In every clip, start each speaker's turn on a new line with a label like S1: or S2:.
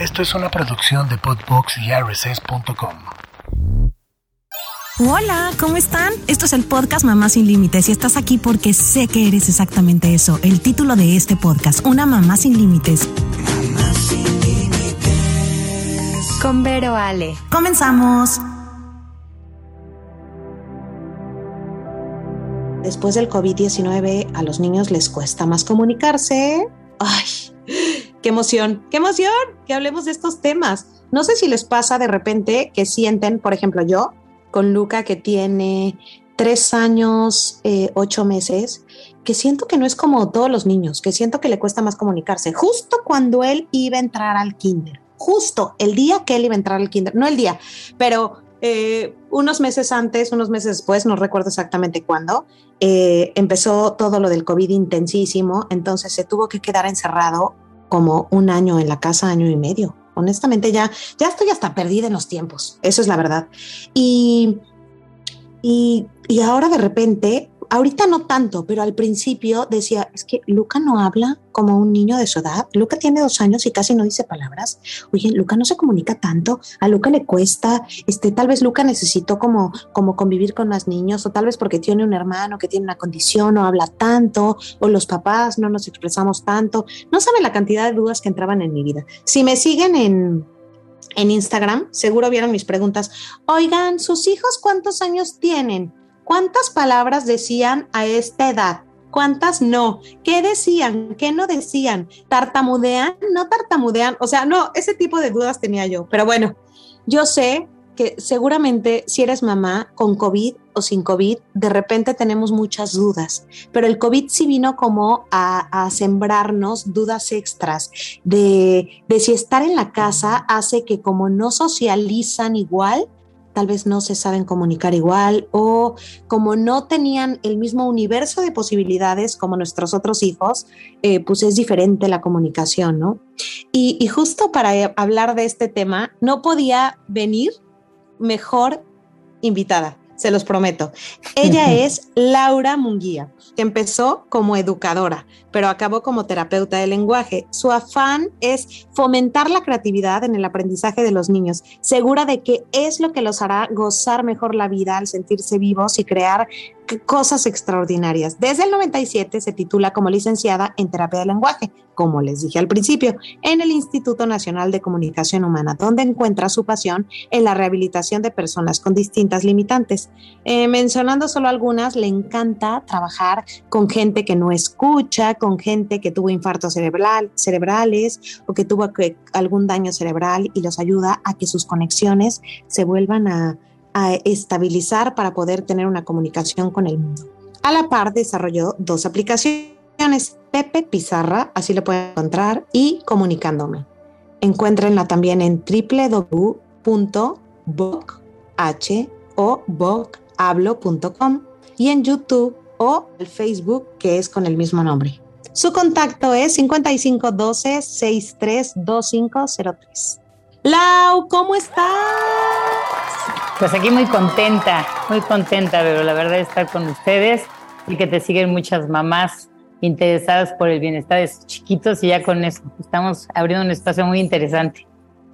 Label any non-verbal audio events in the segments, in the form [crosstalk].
S1: Esto es una producción de Podbox y RSS.com.
S2: Hola, ¿cómo están? Esto es el podcast Mamá sin Límites y estás aquí porque sé que eres exactamente eso. El título de este podcast, Una Mamá sin Límites. Mamá sin Límites. Con Vero Ale. Comenzamos.
S3: Después del COVID-19 a los niños les cuesta más comunicarse. ¡Ay! ¡Qué emoción! ¡Qué emoción! Que hablemos de estos temas. No sé si les pasa de repente que sienten, por ejemplo, yo, con Luca que tiene tres años, eh, ocho meses, que siento que no es como todos los niños, que siento que le cuesta más comunicarse. Justo cuando él iba a entrar al kinder, justo el día que él iba a entrar al kinder, no el día, pero eh, unos meses antes, unos meses después, no recuerdo exactamente cuándo, eh, empezó todo lo del COVID intensísimo, entonces se tuvo que quedar encerrado como un año en la casa, año y medio. Honestamente ya, ya estoy hasta perdida en los tiempos, eso es la verdad. Y, y, y ahora de repente ahorita no tanto, pero al principio decía, es que Luca no habla como un niño de su edad. Luca tiene dos años y casi no dice palabras. Oye, Luca no se comunica tanto, a Luca le cuesta, este, tal vez Luca necesitó como, como convivir con más niños, o tal vez porque tiene un hermano que tiene una condición, o habla tanto, o los papás no nos expresamos tanto. No saben la cantidad de dudas que entraban en mi vida. Si me siguen en, en Instagram, seguro vieron mis preguntas. Oigan, ¿sus hijos cuántos años tienen? ¿Cuántas palabras decían a esta edad? ¿Cuántas no? ¿Qué decían? ¿Qué no decían? ¿Tartamudean? ¿No tartamudean? O sea, no, ese tipo de dudas tenía yo. Pero bueno, yo sé que seguramente si eres mamá con COVID o sin COVID, de repente tenemos muchas dudas, pero el COVID sí vino como a, a sembrarnos dudas extras de, de si estar en la casa hace que como no socializan igual, tal vez no se saben comunicar igual o como no tenían el mismo universo de posibilidades como nuestros otros hijos, eh, pues es diferente la comunicación, ¿no? Y, justo para eh, hablar de este tema, no podía venir mejor invitada se los prometo. Ella es Laura Munguía, que empezó como educadora, pero acabó como terapeuta de lenguaje. Su afán es fomentar la creatividad en el aprendizaje de los niños, segura de que es lo que los hará gozar mejor la vida al sentirse vivos y crear cosas extraordinarias. Desde el 97 se titula como licenciada en terapia de lenguaje, como les dije al principio, en el Instituto Nacional de Comunicación Humana, donde encuentra su pasión en la rehabilitación de personas con distintas limitantes. Eh, mencionando solo algunas, le encanta trabajar con gente que no escucha, con gente que tuvo infartos cerebral, cerebrales o que tuvo algún daño cerebral y los ayuda a que sus conexiones se vuelvan a a estabilizar para poder tener una comunicación con el mundo. A la par desarrolló dos aplicaciones, Pepe Pizarra, así lo pueden encontrar, y Comunicándome. Encuéntrenla también en www.bochablo.com y en YouTube o el Facebook que es con el mismo nombre. Su contacto es 5512 632503. Lau, ¿cómo estás?
S4: Pues aquí muy contenta, muy contenta, pero la verdad es estar con ustedes y que te siguen muchas mamás interesadas por el bienestar de sus chiquitos y ya con eso estamos abriendo un espacio muy interesante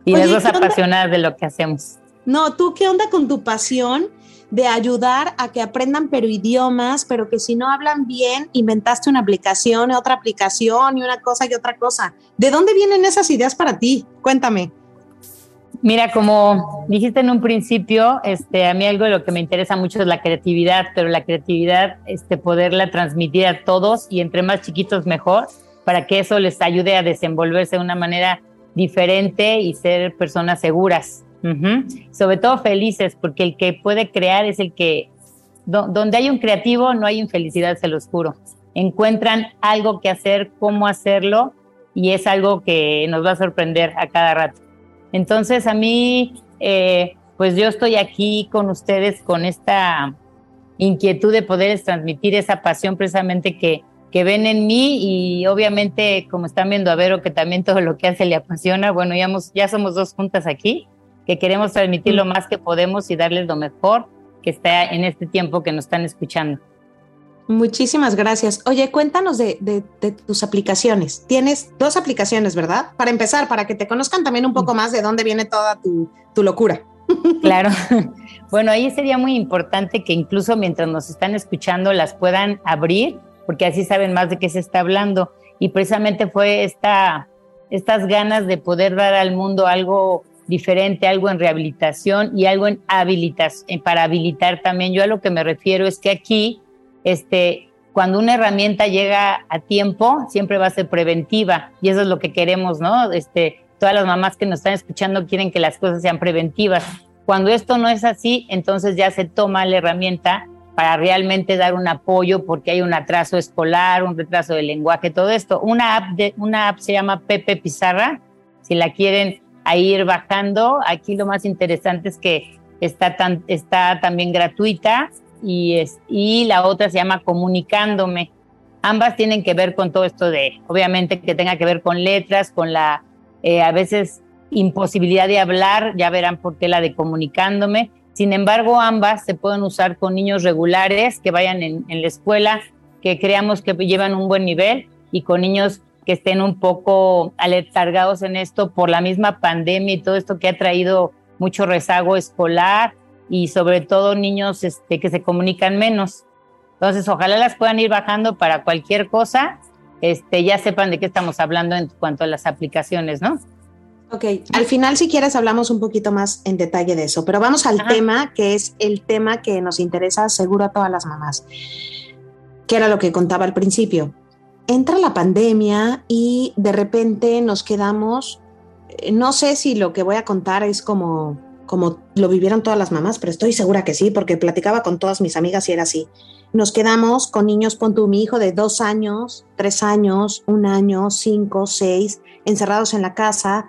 S4: y las dos apasionadas de lo que hacemos.
S3: No, tú qué onda con tu pasión de ayudar a que aprendan pero idiomas, pero que si no hablan bien, inventaste una aplicación, otra aplicación y una cosa y otra cosa. ¿De dónde vienen esas ideas para ti? Cuéntame.
S4: Mira, como dijiste en un principio, este, a mí algo de lo que me interesa mucho es la creatividad, pero la creatividad, este, poderla transmitir a todos y entre más chiquitos mejor, para que eso les ayude a desenvolverse de una manera diferente y ser personas seguras. Sobre todo felices, porque el que puede crear es el que, donde hay un creativo no hay infelicidad, se los juro. Encuentran algo que hacer, cómo hacerlo, y es algo que nos va a sorprender a cada rato. Entonces a mí, eh, pues yo estoy aquí con ustedes con esta inquietud de poder transmitir esa pasión precisamente que, que ven en mí y obviamente como están viendo a Vero que también todo lo que hace le apasiona, bueno, ya, ya somos dos juntas aquí, que queremos transmitir lo más que podemos y darles lo mejor que está en este tiempo que nos están escuchando.
S3: Muchísimas gracias. Oye, cuéntanos de, tus aplicaciones. Tienes dos aplicaciones, ¿verdad? Para empezar, para que te conozcan también un poco más de dónde viene toda tu, locura. [laughs]
S4: Claro. [laughs] Bueno, ahí sería muy importante que incluso mientras nos están escuchando las puedan abrir, porque así saben más de qué se está hablando. Y precisamente fue esta, estas ganas de poder dar al mundo algo diferente, algo en rehabilitación y algo en habilitación, para habilitar también. Yo a lo que me refiero es que aquí este, cuando una herramienta llega a tiempo, siempre va a ser preventiva y eso es lo que queremos, ¿no? Este, todas las mamás que nos están escuchando quieren que las cosas sean preventivas. Cuando esto no es así, entonces ya se toma la herramienta para realmente dar un apoyo porque hay un atraso escolar, un retraso de lenguaje, todo esto. Una app, se llama Pepe Pizarra, si la quieren ir bajando, aquí lo más interesante es que está también gratuita y, es, y la otra se llama Comunicándome. Ambas tienen que ver con todo esto de, obviamente, que tenga que ver con letras, con la, eh, a veces, imposibilidad de hablar, ya verán por qué la de Comunicándome. Sin embargo, ambas se pueden usar con niños regulares que vayan en, la escuela, que creamos que llevan un buen nivel, y con niños que estén un poco aletargados en esto por la misma pandemia y todo esto que ha traído mucho rezago escolar y sobre todo niños este, que se comunican menos. Entonces, ojalá las puedan ir bajando para cualquier cosa, este, ya sepan de qué estamos hablando en cuanto a las aplicaciones, ¿no?
S3: Ok, al final si quieres hablamos un poquito más en detalle de eso, pero vamos al tema que es el tema que nos interesa seguro a todas las mamás, que era lo que contaba al principio. Entra la pandemia y de repente nos quedamos, eh, no sé si lo que voy a contar es como como lo vivieron todas las mamás, pero estoy segura que sí, porque platicaba con todas mis amigas y era así. Nos quedamos con niños, pon tu mi hijo de dos años, tres años, un año, cinco, seis, encerrados en la casa.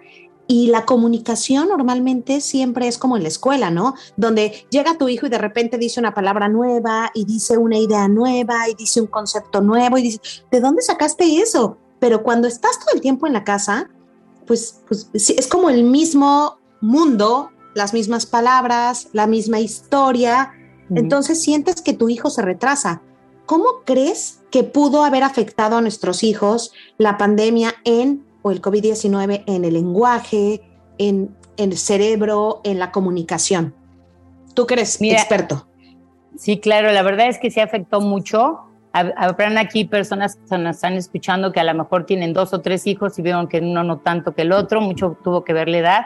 S3: Y la comunicación normalmente siempre es como en la escuela, ¿no? Donde llega tu hijo y de repente dice una palabra nueva y dice una idea nueva y dice un concepto nuevo y dice, ¿de dónde sacaste eso? Pero cuando estás todo el tiempo en la casa, pues, pues es como el mismo mundo las mismas palabras, la misma historia, entonces sientes que tu hijo se retrasa. ¿Cómo crees que pudo haber afectado a nuestros hijos la pandemia en, o el COVID-19, en el lenguaje, en, el cerebro, en la comunicación? Tú que eres experto.
S4: Sí, claro, la verdad es que sí afectó mucho. Habrán aquí personas que nos están escuchando que a lo mejor tienen dos o tres hijos y vieron que uno no tanto que el otro, mucho tuvo que ver la edad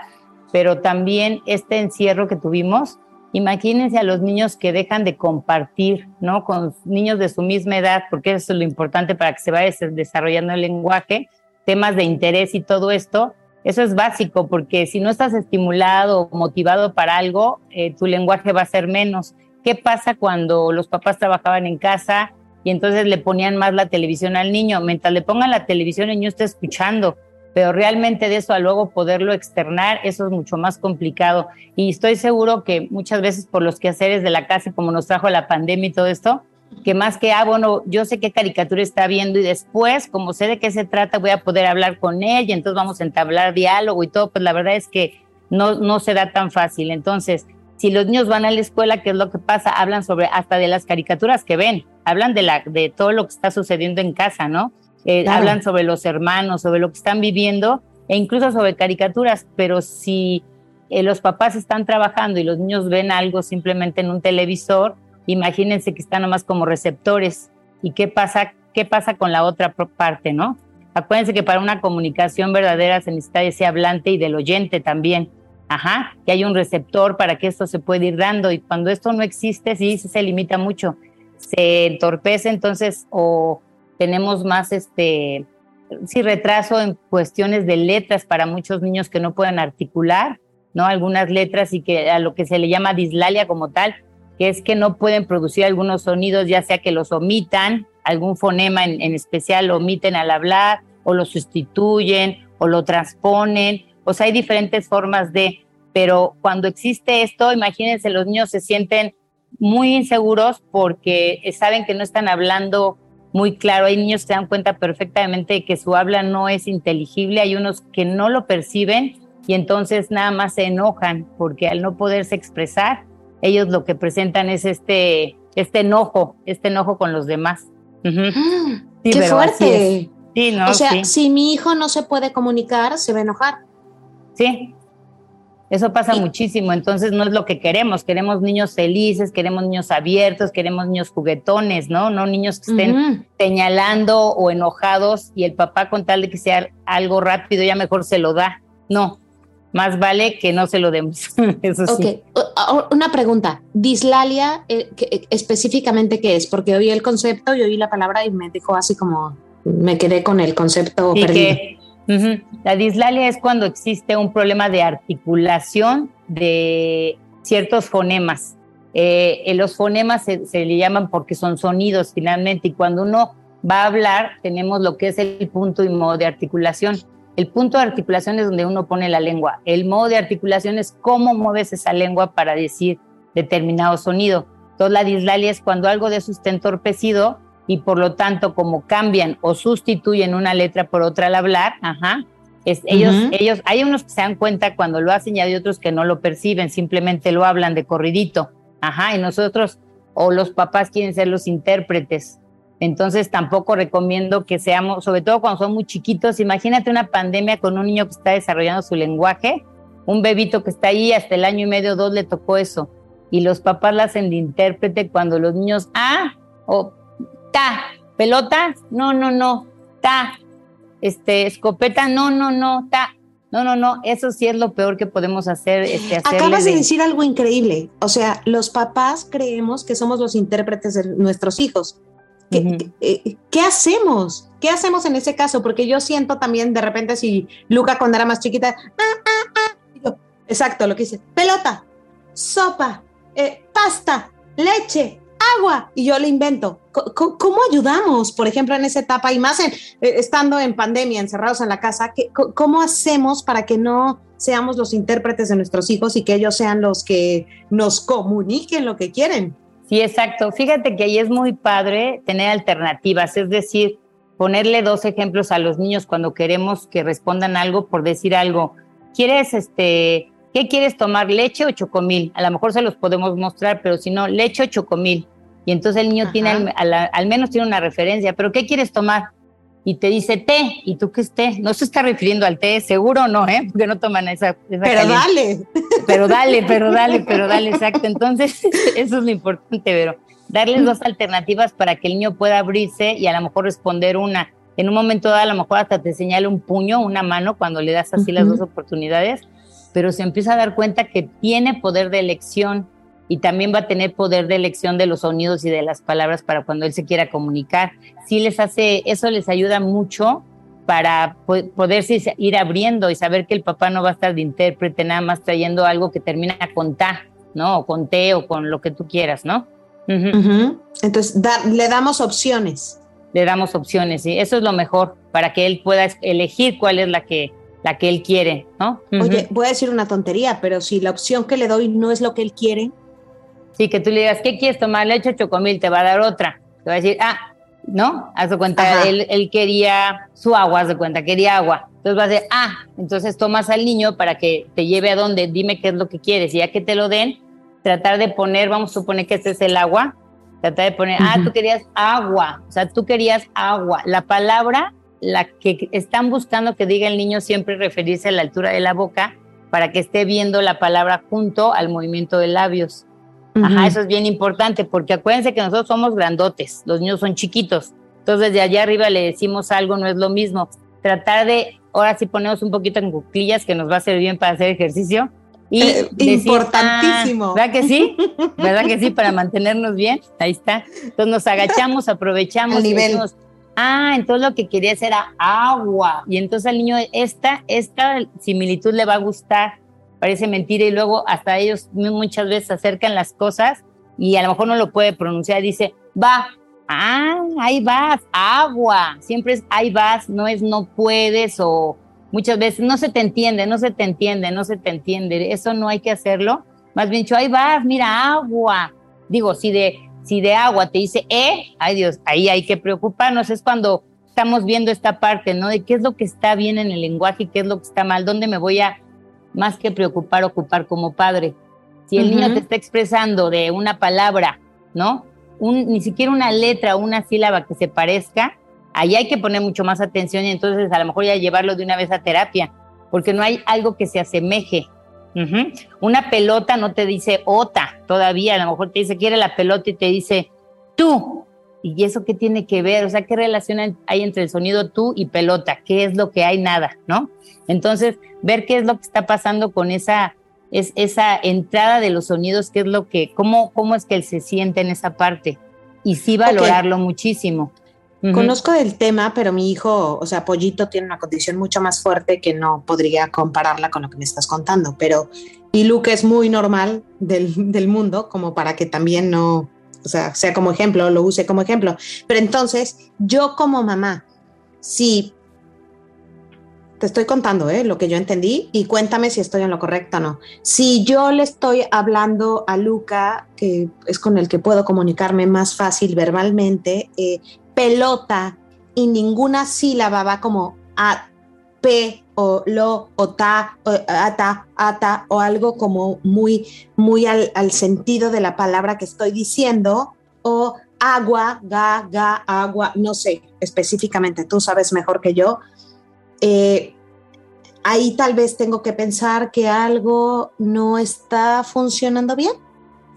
S4: pero también este encierro que tuvimos, imagínense a los niños que dejan de compartir, ¿no? Con niños de su misma edad, porque eso es lo importante para que se vaya desarrollando el lenguaje, temas de interés y todo esto. Eso es básico, porque si no estás estimulado o motivado para algo, eh, tu lenguaje va a ser menos. ¿Qué pasa cuando los papás trabajaban en casa y entonces le ponían más la televisión al niño? Mientras le pongan la televisión, el niño está escuchando pero realmente de eso a luego poderlo externar, eso es mucho más complicado. Y estoy seguro que muchas veces por los quehaceres de la casa, como nos trajo la pandemia y todo esto, que más que, ah, bueno, yo sé qué caricatura está viendo y después, como sé de qué se trata, voy a poder hablar con ella, entonces vamos a entablar diálogo y todo, pues la verdad es que no, no se da tan fácil. Entonces, si los niños van a la escuela, ¿qué es lo que pasa? Hablan sobre hasta de las caricaturas que ven, hablan de, la, de todo lo que está sucediendo en casa, ¿no? Eh, hablan sobre los hermanos, sobre lo que están viviendo e incluso sobre caricaturas, pero si eh, los papás están trabajando y los niños ven algo simplemente en un televisor, imagínense que están nomás como receptores. ¿Y qué pasa, qué pasa con la otra parte, no? Acuérdense que para una comunicación verdadera se necesita ese hablante y del oyente también. Ajá, que hay un receptor para que esto se pueda ir dando y cuando esto no existe, sí, se limita mucho. Se entorpece entonces o tenemos más este sí retraso en cuestiones de letras para muchos niños que no pueden articular, ¿no? Algunas letras y que a lo que se le llama dislalia como tal, que es que no pueden producir algunos sonidos, ya sea que los omitan, algún fonema en, en especial lo omiten al hablar, o lo sustituyen, o lo transponen, o sea, hay diferentes formas de, pero cuando existe esto, imagínense, los niños se sienten muy inseguros porque saben que no están hablando muy claro. Hay niños que se dan cuenta perfectamente de que su habla no es inteligible, hay unos que no lo perciben y entonces nada más se enojan porque al no poderse expresar, ellos lo que presentan es este, este enojo, este enojo con los demás.
S3: ¡Qué fuerte! Sí, no, o sea, si mi hijo no se puede comunicar, se va a enojar.
S4: Sí, eso pasa muchísimo, entonces no es lo que queremos, queremos niños felices, queremos niños abiertos, queremos niños juguetones, ¿no? No niños que estén señalando o enojados y el papá con tal de que sea algo rápido ya mejor se lo da. No, más vale que no se lo demos. [laughs] Eso sí.
S3: Ok, una pregunta. Dislalia, eh, eh, específicamente qué es? Porque oí el concepto y oí la palabra y me dejó así como, me quedé con el concepto perdido.
S4: La dislalia es cuando existe un problema de articulación de ciertos fonemas. Eh, los fonemas se, se, le llaman porque son sonidos finalmente y cuando uno va a hablar tenemos lo que es el punto y modo de articulación. El punto de articulación es donde uno pone la lengua. El modo de articulación es cómo mueves esa lengua para decir determinado sonido. Entonces la dislalia es cuando algo de eso está entorpecido y por lo tanto como cambian o sustituyen una letra por otra al hablar, ajá, es, ellos, ellos, hay unos que se dan cuenta cuando lo hacen y hay otros que no lo perciben, simplemente lo hablan de corridito, ajá, y nosotros o los papás quieren ser los intérpretes entonces tampoco recomiendo que seamos, sobre todo cuando son muy chiquitos, imagínate una pandemia con un niño que está desarrollando su lenguaje, un bebito que está ahí hasta el año y medio, dos le tocó eso. Y los papás la hacen de intérprete cuando los niños, ah, o ta, pelota, no, no, no, ta, este, escopeta, no, no, no, ta. No, no, no, eso sí es lo peor que podemos hacer. Este,
S3: Acabas de decir algo increíble. O sea, los papás creemos que somos los intérpretes de nuestros hijos eh, ¿Qué, hacemos? ¿Qué hacemos en ese caso? Porque yo siento también de repente si Luca cuando era más chiquita, ah, ah, ah", exacto, lo que dice, pelota, sopa, eh, pasta, leche, agua, y yo le invento. ¿Cómo, ayudamos, por ejemplo, en esa etapa y más eh, estando en pandemia, encerrados en la casa? ¿Cómo hacemos para que no seamos los intérpretes de nuestros hijos y que ellos sean los que nos comuniquen lo que quieren?
S4: Sí, exacto. Fíjate que ahí es muy padre tener alternativas, es decir, ponerle dos ejemplos a los niños cuando queremos que respondan algo por decir algo. ¿Quieres, este, qué quieres tomar, leche o chocomil? A lo mejor se los podemos mostrar, pero si no, leche o chocomil. Y entonces el niño tiene, al, al, menos tiene una referencia, pero ¿qué quieres tomar? y te dice té, ¿y tú qué es té? No se está refiriendo al té, seguro no, ¿eh? Porque no toman esa.
S3: pero dale.
S4: Pero dale, pero dale, pero dale, exacto. Entonces, [laughs] eso es lo importante, pero darles dos alternativas para que el niño pueda abrirse y a lo mejor responder una. En un momento dado, a lo mejor hasta te señala un puño, una mano, cuando le das así las dos oportunidades, pero se empieza a dar cuenta que tiene poder de elección y también va a tener poder de elección de los sonidos y de las palabras para cuando él se quiera comunicar. Sí les hace, eso les ayuda mucho para poderse ir abriendo y saber que el papá no va a estar de intérprete nada más trayendo algo que termina con ta, ¿no? O con te o con lo que tú quieras, ¿no?
S3: Entonces, le damos opciones.
S4: Le damos opciones, sí. Eso es lo mejor para que él pueda elegir cuál es la que, la que él quiere, ¿no?
S3: Oye, voy a decir una tontería, pero si la opción que le doy no es lo que él quiere,
S4: Sí, que tú le digas, ¿qué quieres tomar? Leche o chocomil, te va a dar otra. Te va a decir, ah, ¿no? Haz de cuenta, él, quería su agua, haz de cuenta, quería agua. Entonces va a decir, ah, entonces tomas al niño para que te lleve a donde, dime qué es lo que quieres. Y ya que te lo den, tratar de poner, vamos a suponer que este es el agua, tratar de poner, ah, tú querías agua, o sea, tú querías agua. La palabra, la que están buscando que diga el niño siempre referirse a la altura de la boca para que esté viendo la palabra junto al movimiento de labios. Ajá, eso es bien importante porque acuérdense que nosotros somos grandotes, los niños son chiquitos. Entonces, de allá arriba le decimos algo, no es lo mismo. Tratar de, ahora sí ponemos un poquito en cuclillas que nos va a servir bien para hacer ejercicio.
S3: Y eh, importantísimo.
S4: Ah, ¿Verdad que sí? ¿Verdad que sí? Para mantenernos bien. Ahí está. Entonces nos agachamos, aprovechamos [laughs] y decimos, ah, entonces lo que querías era agua. Y entonces al niño esta, esta similitud le va a gustar. Parece mentira y luego hasta ellos muchas veces acercan las cosas y a lo mejor no lo puede pronunciar, dice, va, ah, ahí vas, agua, siempre es ahí vas, no es no puedes o muchas veces no se te entiende, no se te entiende, no se te entiende, eso no hay que hacerlo, más bien dicho, ahí vas, mira, agua, digo, si de, si de agua te dice, eh, ay Dios, ahí hay que preocuparnos, es cuando estamos viendo esta parte, ¿no? De qué es lo que está bien en el lenguaje y qué es lo que está mal, dónde me voy a más que preocupar, ocupar como padre. Si el niño te está expresando de una palabra, ¿no? un, ni siquiera una letra o una sílaba que se parezca, ahí hay que poner mucho más atención y entonces a lo mejor ya llevarlo de una vez a terapia, porque no hay algo que se asemeje. Una pelota no te dice ota todavía, a lo mejor te dice quiere la pelota y te dice tú. ¿Y eso qué tiene que ver? O sea, ¿qué relación hay entre el sonido tú y pelota? ¿Qué es lo que hay? Nada, ¿no? Entonces, ver qué es lo que está pasando con esa, es, esa entrada de los sonidos, qué es lo que, cómo, cómo es que él se siente en esa parte. Y sí valorarlo muchísimo.
S3: Conozco del tema, pero mi hijo, o sea, Pollito tiene una condición mucho más fuerte que no podría compararla con lo que me estás contando, pero y Luke es muy normal del, del mundo, como para que también no, o sea, sea como ejemplo, lo use como ejemplo. Pero entonces, yo como mamá, si te estoy contando ¿eh? lo que yo entendí y cuéntame si estoy en lo correcto o no. Si yo le estoy hablando a Luca, que es con el que puedo comunicarme más fácil verbalmente, eh, pelota y ninguna sílaba va como a, p o lo o ta o ata ata o algo como muy muy al, sentido de la palabra que estoy diciendo o agua ga ga agua no sé específicamente tú sabes mejor que yo. Eh, ahí tal vez tengo que pensar que algo no está funcionando bien.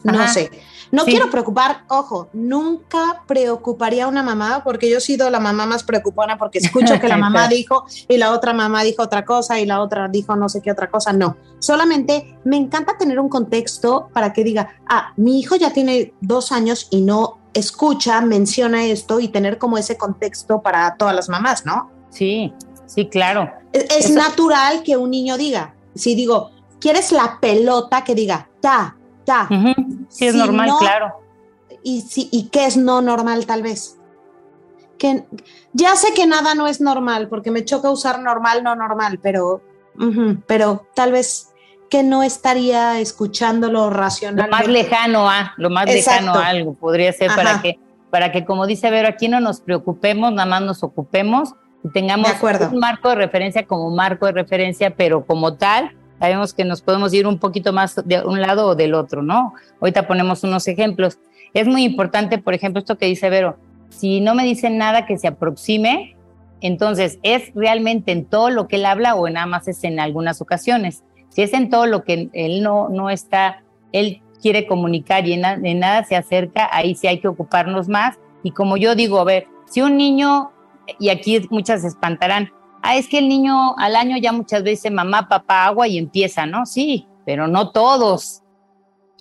S3: No sé no quiero preocupar, ojo, nunca preocuparía a una mamá porque yo he sido la mamá más preocupona porque escucho que la mamá [laughs] dijo y la otra mamá dijo otra cosa y la otra dijo no sé qué otra cosa. No, solamente me encanta tener un contexto para que diga, ah, mi hijo ya tiene dos años y no escucha, menciona esto y tener como ese contexto para todas las mamás, ¿no?
S4: Sí, sí, claro.
S3: Es, natural que un niño diga, si digo, ¿quieres la pelota? Que diga, ta, ya.
S4: Sí, es normal, claro.
S3: Y, si, ¿Y qué es no normal tal vez? Que, ya sé que nada no es normal, porque me choca usar normal, no normal, pero, pero tal vez que no estaría escuchando lo racional.
S4: Lo más lejano a, lo más lejano a algo, podría ser para que, para que, como dice Vero, aquí no nos preocupemos, nada más nos ocupemos y tengamos un marco de referencia como marco de referencia, pero como tal, sabemos que nos podemos ir un poquito más de un lado o del otro, ¿no? Ahorita ponemos unos ejemplos. Es muy importante, por ejemplo, esto que dice Vero, si no me dicen nada que se aproxime, entonces es realmente en todo lo que él habla o nada más es en algunas ocasiones. Si es en todo lo que él no, no está, él quiere comunicar y en, en nada se acerca, ahí sí hay que ocuparnos más. Y como yo digo, a ver, si un niño, y aquí muchas se espantarán, ah, es que el niño al año ya muchas veces mamá, papá, agua y empieza, ¿no? Sí, pero no todos.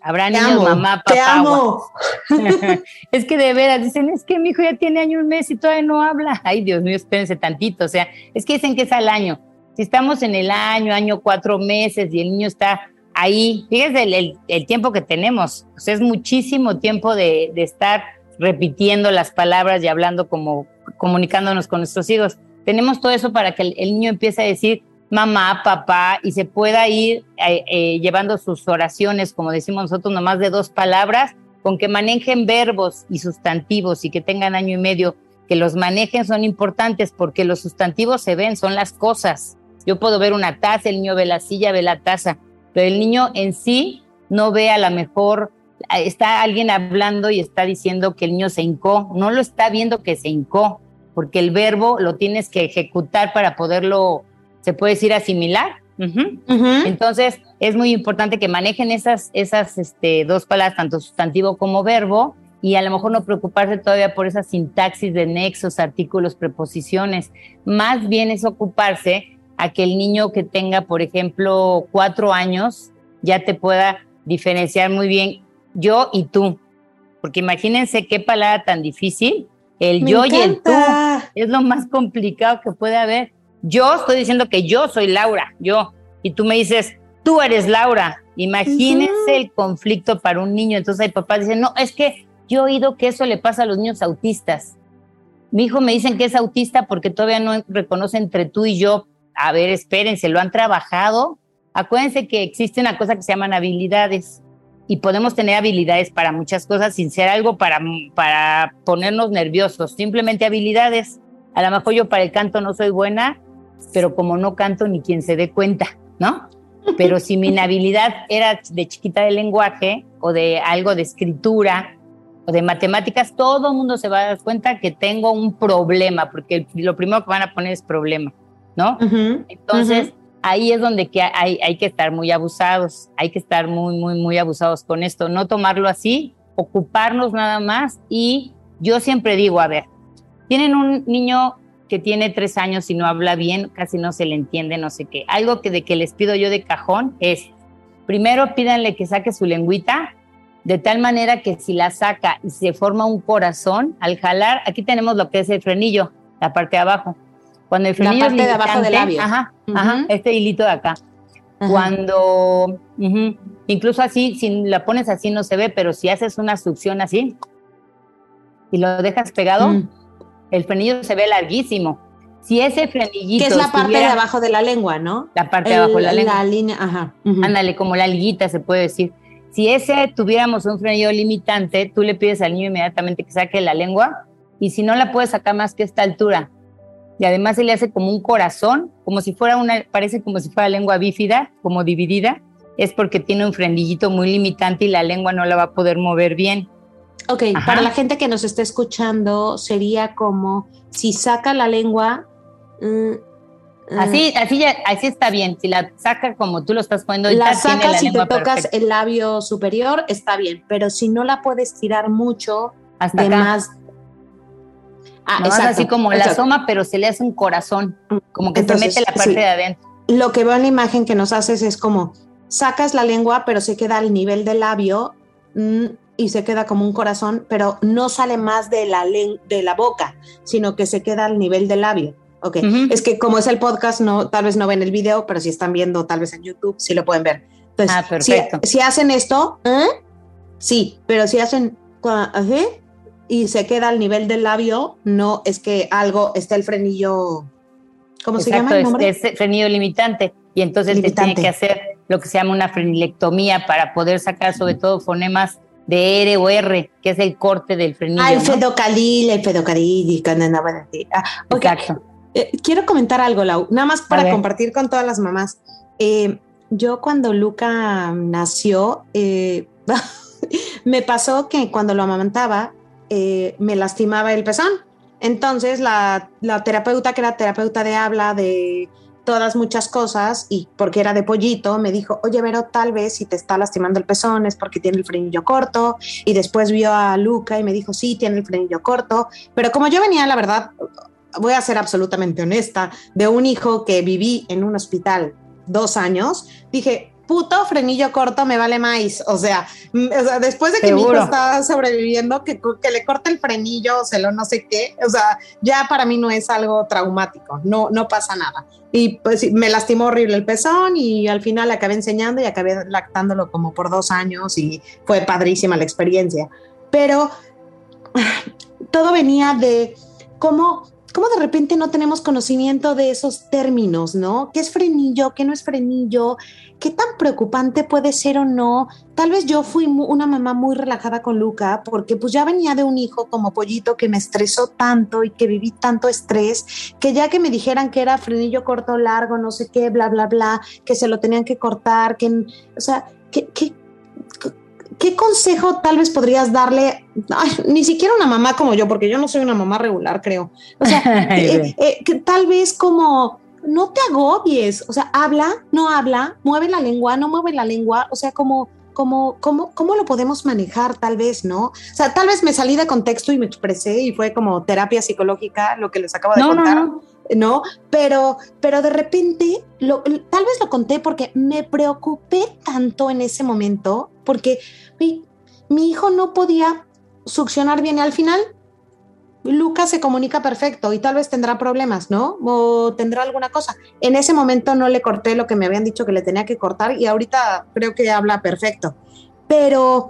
S4: Habrá niños mamá, papá,
S3: te amo. [laughs]
S4: es que de veras dicen, es que mi hijo ya tiene año y un mes y todavía no habla. [laughs] Ay, Dios mío, espérense tantito. O sea, es que dicen que es al año. Si estamos en el año, año cuatro meses y el niño está ahí, fíjese el, tiempo que tenemos. Pues es muchísimo tiempo de, de estar repitiendo las palabras y hablando como comunicándonos con nuestros hijos tenemos todo eso para que el, niño empiece a decir mamá, papá y se pueda ir eh, eh, llevando sus oraciones, como decimos nosotros, nomás de dos palabras, con que manejen verbos y sustantivos y que tengan año y medio, que los manejen son importantes porque los sustantivos se ven, son las cosas. Yo puedo ver una taza, el niño ve la silla, ve la taza, pero el niño en sí no ve a la mejor, está alguien hablando y está diciendo que el niño se hincó, no lo está viendo que se hincó, porque el verbo lo tienes que ejecutar para poderlo, se puede decir, asimilar. Entonces, es muy importante que manejen esas, esas este, dos palabras, tanto sustantivo como verbo, y a lo mejor no preocuparse todavía por esa sintaxis de nexos, artículos, preposiciones. Más bien es ocuparse a que el niño que tenga, por ejemplo, cuatro años, ya te pueda diferenciar muy bien yo y tú. Porque imagínense qué palabra tan difícil el yo y el tú es lo más complicado que puede haber. Yo estoy diciendo que yo soy Laura, yo, y tú me dices, tú eres Laura. Imagínense el conflicto para un niño. Entonces hay papás dicen, no, es que yo he oído que eso le pasa a los niños autistas. Mi hijo me dicen que es autista porque todavía no reconoce entre tú y yo. A ver, espérense, lo han trabajado. Acuérdense que existe una cosa que se llaman habilidades y podemos tener habilidades para muchas cosas sin ser algo para, para ponernos nerviosos, simplemente habilidades. A lo mejor yo para el canto no soy buena, pero como no canto ni quien se dé cuenta, ¿no? [laughs] Pero si mi habilidad era de chiquita de lenguaje o de algo de escritura, o de matemáticas, todo el mundo se va a dar cuenta que tengo un problema, porque lo primero que van a poner es problema, ¿no? Entonces, ahí es donde que hay, hay que estar muy abusados, hay que estar muy, muy, muy abusados con esto, no tomarlo así, ocuparnos nada más y yo siempre digo, a ver, tienen un niño que tiene tres años y no habla bien, casi no se le entiende, no sé qué. Algo que de que les pido yo de cajón es, primero pídanle que saque su lengüita, de tal manera que si la saca y se forma un corazón, al jalar, aquí tenemos lo que es el frenillo, la parte de abajo. Cuando el frenillo
S3: la parte de abajo del labio.
S4: Ajá, ajá, este hilito de acá. Cuando, incluso así, si la pones así no se ve, pero si haces una succión así y lo dejas pegado, mm. el frenillo se ve larguísimo. Si ese frenillito.
S3: Que es la parte de abajo de la lengua, ¿no?
S4: La parte de abajo de la lengua.
S3: La línea, ajá.
S4: Ándale, como la liguita se puede decir. Si ese tuviéramos un frenillo limitante, tú le pides al niño inmediatamente que saque la lengua y si no la puedes sacar más que esta altura. Y además se le hace como un corazón, como si fuera una, parece como si fuera lengua bífida, como dividida, es porque tiene un frenillito muy limitante y la lengua no la va a poder mover bien.
S3: Ok, para la gente que nos está escuchando, sería como si saca la lengua, mm,
S4: Así, así, así está bien. Si la saca como tú lo estás poniendo,
S3: la sacas si te tocas el labio superior, está bien. Pero si no la puedes tirar mucho,
S4: hasta más.
S3: Ah,
S4: así como la asoma, pero se le hace un corazón, como que se mete la parte de adentro.
S3: Lo que veo en la imagen que nos haces es como sacas la lengua, pero se queda al nivel del labio mm, y se queda como un corazón, pero no sale más de la, de la boca, sino que se queda al nivel del labio. Ok, es que como es el podcast, no, tal vez no ven el video, pero si están viendo tal vez en YouTube, sí lo pueden ver. Entonces,
S4: ah, perfecto.
S3: Si, hacen esto, ¿eh? sí, pero si hacen y se queda al nivel del labio, no es que algo está el frenillo, ¿cómo se llama el nombre?
S4: Es, frenillo limitante y entonces se tiene que hacer lo que se llama una frenilectomía para poder sacar sobre todo fonemas de R o R, que es el corte del frenillo.
S3: Ah, el fedocalil, el fedocalil, cuando andaba ah,
S4: Exacto.
S3: Eh, quiero comentar algo, Lau, nada más para compartir con todas las mamás. Eh, yo cuando Luca nació, eh, [laughs] me pasó que cuando lo amamantaba, me lastimaba el pezón. Entonces la, la, terapeuta, que era terapeuta de habla, de todas muchas cosas, y porque era de pollito, me dijo, oye, Vero, tal vez si te está lastimando el pezón es porque tiene el frenillo corto. Y después vio a Luca y me dijo, sí, tiene el frenillo corto. Pero como yo venía, la verdad, voy a ser absolutamente honesta, de un hijo que viví en un hospital dos años, dije, puto frenillo corto me vale más. O sea, después de que mi hijo está sobreviviendo, que, que, le corte el frenillo, se lo no sé qué, o sea, ya para mí no es algo traumático, no, no pasa nada. Y pues me lastimó horrible el pezón y al final acabé enseñando y acabé lactándolo como por dos años y fue padrísima la experiencia. Pero [sighs] todo venía de cómo cómo de repente no tenemos conocimiento de esos términos, ¿no? ¿Qué es frenillo? ¿Qué no es frenillo? ¿Qué tan preocupante puede ser o no? Tal vez yo fui una mamá muy relajada con Luca porque pues ya venía de un hijo como pollito que me estresó tanto y que viví tanto estrés que ya que me dijeran que era frenillo corto, largo, no sé qué, bla, bla, bla, que se lo tenían que cortar, que, o sea, ¿qué, qué, ¿qué consejo tal vez podrías darle? ni siquiera una mamá como yo, porque yo no soy una mamá regular, creo. O sea, [laughs] eh, eh, que tal vez como no te agobies, o sea, habla, no habla, mueve la lengua, no mueve la lengua, o sea, como, como, cómo, cómo lo podemos manejar, tal vez, ¿no? O sea, tal vez me salí de contexto y me expresé y fue como terapia psicológica lo que les acabo de contar. No, no. ¿No? Pero, pero de repente, lo, tal vez lo conté porque me preocupé tanto en ese momento, porque mi, mi hijo no podía succionar bien y al final Lucas se comunica perfecto y tal vez tendrá problemas, ¿no? O tendrá alguna cosa. En ese momento no le corté lo que me habían dicho que le tenía que cortar y ahorita creo que habla perfecto. Pero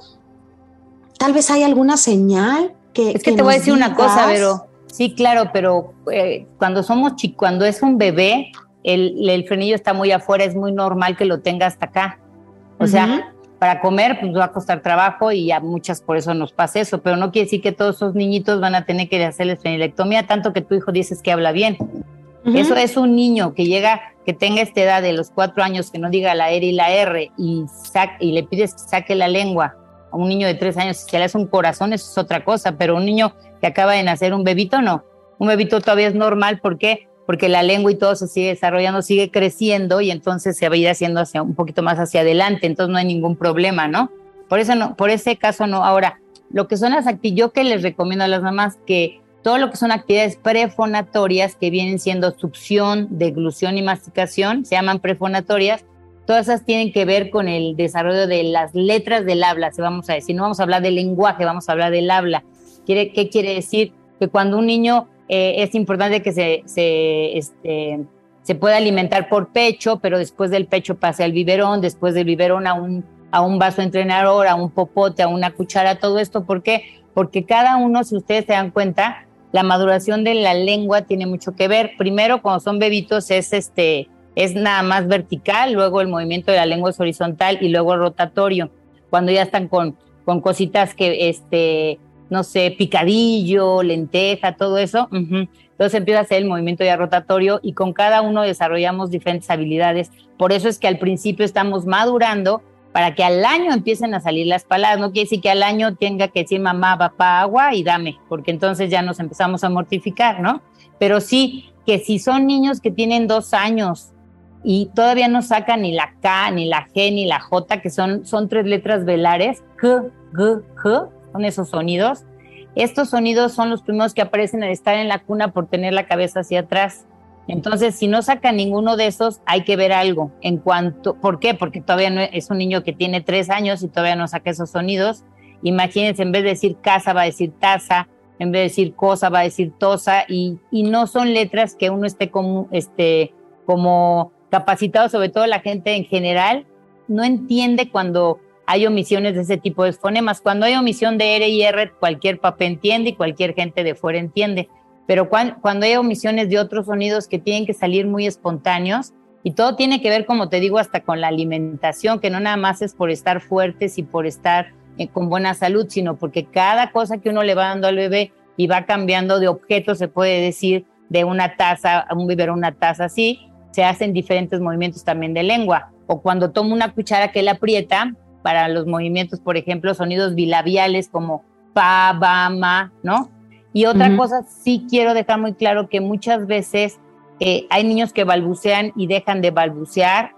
S3: tal vez hay alguna señal que...
S4: Es que, te voy a decir una cosa, pero Sí, claro, pero eh, cuando somos chicos, cuando es un bebé, el, el, frenillo está muy afuera, es muy normal que lo tenga hasta acá. O sea, para comer, pues va a costar trabajo y a muchas por eso nos pasa eso, pero no quiere decir que todos esos niñitos van a tener que hacerles frenilectomía, tanto que tu hijo dices que habla bien. Eso es un niño que llega, que tenga esta edad de los cuatro años, que no diga la R y la R y, y le pides que saque la lengua un niño de tres años, si se le hace un corazón, eso es otra cosa, pero un niño que acaba de nacer, un bebito, no. Un bebito todavía es normal, ¿por qué? Porque la lengua y todo se sigue desarrollando, sigue creciendo y entonces se va a ir haciendo hacia, un poquito más hacia adelante, entonces no hay ningún problema, ¿no? Por eso no, por ese caso no. Ahora, lo que son las actividades, yo que les recomiendo a las mamás que todo lo que son actividades prefonatorias que vienen siendo succión, deglución y masticación, se llaman prefonatorias, todas esas tienen que ver con el desarrollo de las letras del habla, se vamos a decir, no vamos a hablar del lenguaje, vamos a hablar del habla. ¿Qué quiere decir? Que cuando un niño eh, es importante que se, se, este, se pueda alimentar por pecho, pero después del pecho pase al biberón, después del biberón a un, a un vaso entrenador, a un popote, a una cuchara, todo esto. ¿Por qué? Porque cada uno, si ustedes se dan cuenta, la maduración de la lengua tiene mucho que ver. Primero, cuando son bebitos, es este, es nada más vertical, luego el movimiento de la lengua es horizontal y luego rotatorio. Cuando ya están con, con cositas que, este, no sé, picadillo, lenteja, todo eso, entonces empieza a hacer el movimiento ya rotatorio y con cada uno desarrollamos diferentes habilidades. Por eso es que al principio estamos madurando para que al año empiecen a salir las palabras. No quiere decir que al año tenga que decir mamá, papá, agua y dame, porque entonces ya nos empezamos a mortificar, ¿no? Pero sí que si son niños que tienen dos años, y todavía no saca ni la K, ni la G, ni la J, que son, son tres letras velares, K, G, G, son esos sonidos. Estos sonidos son los primeros que aparecen al estar en la cuna por tener la cabeza hacia atrás. Entonces, si no saca ninguno de esos, hay que ver algo. En cuanto, ¿por qué? Porque todavía es un niño que tiene tres años y todavía no saca esos sonidos. Imagínense, en vez de decir casa, va a decir taza, en vez de decir cosa, va a decir tosa, y, y no son letras que uno esté como, este, como capacitado, sobre todo la gente en general, no entiende cuando hay omisiones de ese tipo de fonemas. Cuando hay omisión de R y R, cualquier papá entiende y cualquier gente de fuera entiende. Pero cuando, hay omisiones de otros sonidos que tienen que salir muy espontáneos, y todo tiene que ver, como te digo, hasta con la alimentación, que no nada más es por estar fuertes y por estar eh, con buena salud, sino porque cada cosa que uno le va dando al bebé y va cambiando de objeto, se puede decir, de una taza un biberón, una taza así, se hacen diferentes movimientos también de lengua. O cuando tomo una cuchara que la aprieta, para los movimientos, por ejemplo, sonidos bilabiales como pa, ba, ma, ¿no? Y otra cosa, sí quiero dejar muy claro que muchas veces eh, hay niños que balbucean y dejan de balbucear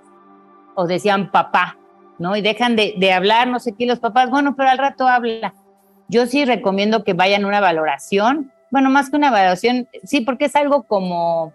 S4: o decían papá, ¿no? Y dejan de, de hablar, no sé qué, los papás, bueno, pero al rato habla. Yo sí recomiendo que vayan a una valoración, bueno, más que una valoración, sí, porque es algo como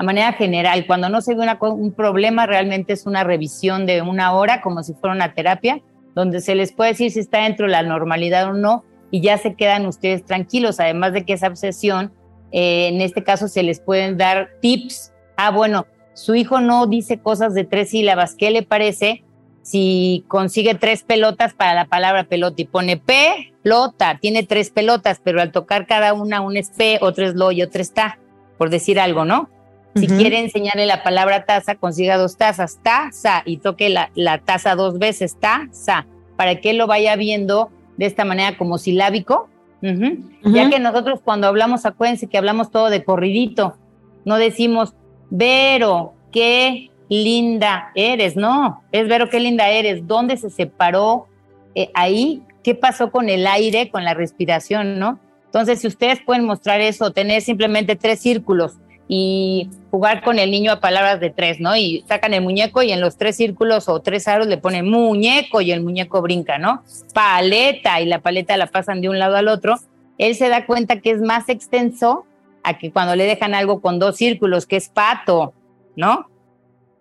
S4: a manera general. Cuando no se ve un problema, realmente es una revisión de una hora, como si fuera una terapia, donde se les puede decir si está dentro de la normalidad o no, y ya se quedan ustedes tranquilos. Además de que esa obsesión, eh, en este caso, se les pueden dar tips. Ah, bueno, su hijo no dice cosas de tres sílabas. ¿Qué le parece si consigue tres pelotas para la palabra pelota y pone pelota? Tiene tres pelotas, pero al tocar cada una, una es P, otra es lo y otra está, por decir algo, ¿no? Si quiere enseñarle la palabra taza, consiga dos tazas, taza, y toque la, la taza dos veces, taza, para que él lo vaya viendo de esta manera como silábico. Ya que nosotros cuando hablamos, acuérdense que hablamos todo de corridito, no decimos, Vero, qué linda eres, no, es Vero, qué linda eres, ¿dónde se separó eh, ahí? ¿Qué pasó con el aire, con la respiración, no? Entonces, si ustedes pueden mostrar eso, tener simplemente tres círculos, y jugar con el niño a palabras de tres, ¿no? Y sacan el muñeco y en los tres círculos o tres aros le ponen muñeco y el muñeco brinca, ¿no? Paleta y la paleta la pasan de un lado al otro. Él se da cuenta que es más extenso a que cuando le dejan algo con dos círculos, que es pato, ¿no?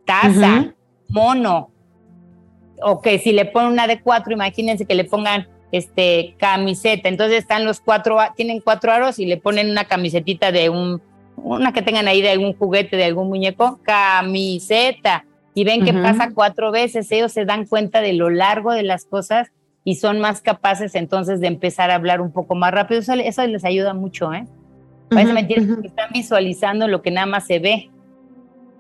S4: Taza, mono. O que si le ponen una de cuatro, imagínense que le pongan este camiseta. Entonces están los cuatro, tienen cuatro aros y le ponen una camisetita de un una que tengan ahí de algún juguete, de algún muñeco, camiseta. Y ven que pasa cuatro veces, ellos se dan cuenta de lo largo de las cosas y son más capaces entonces de empezar a hablar un poco más rápido. Eso, les ayuda mucho, ¿eh? Parece mentira que están visualizando lo que nada más se ve.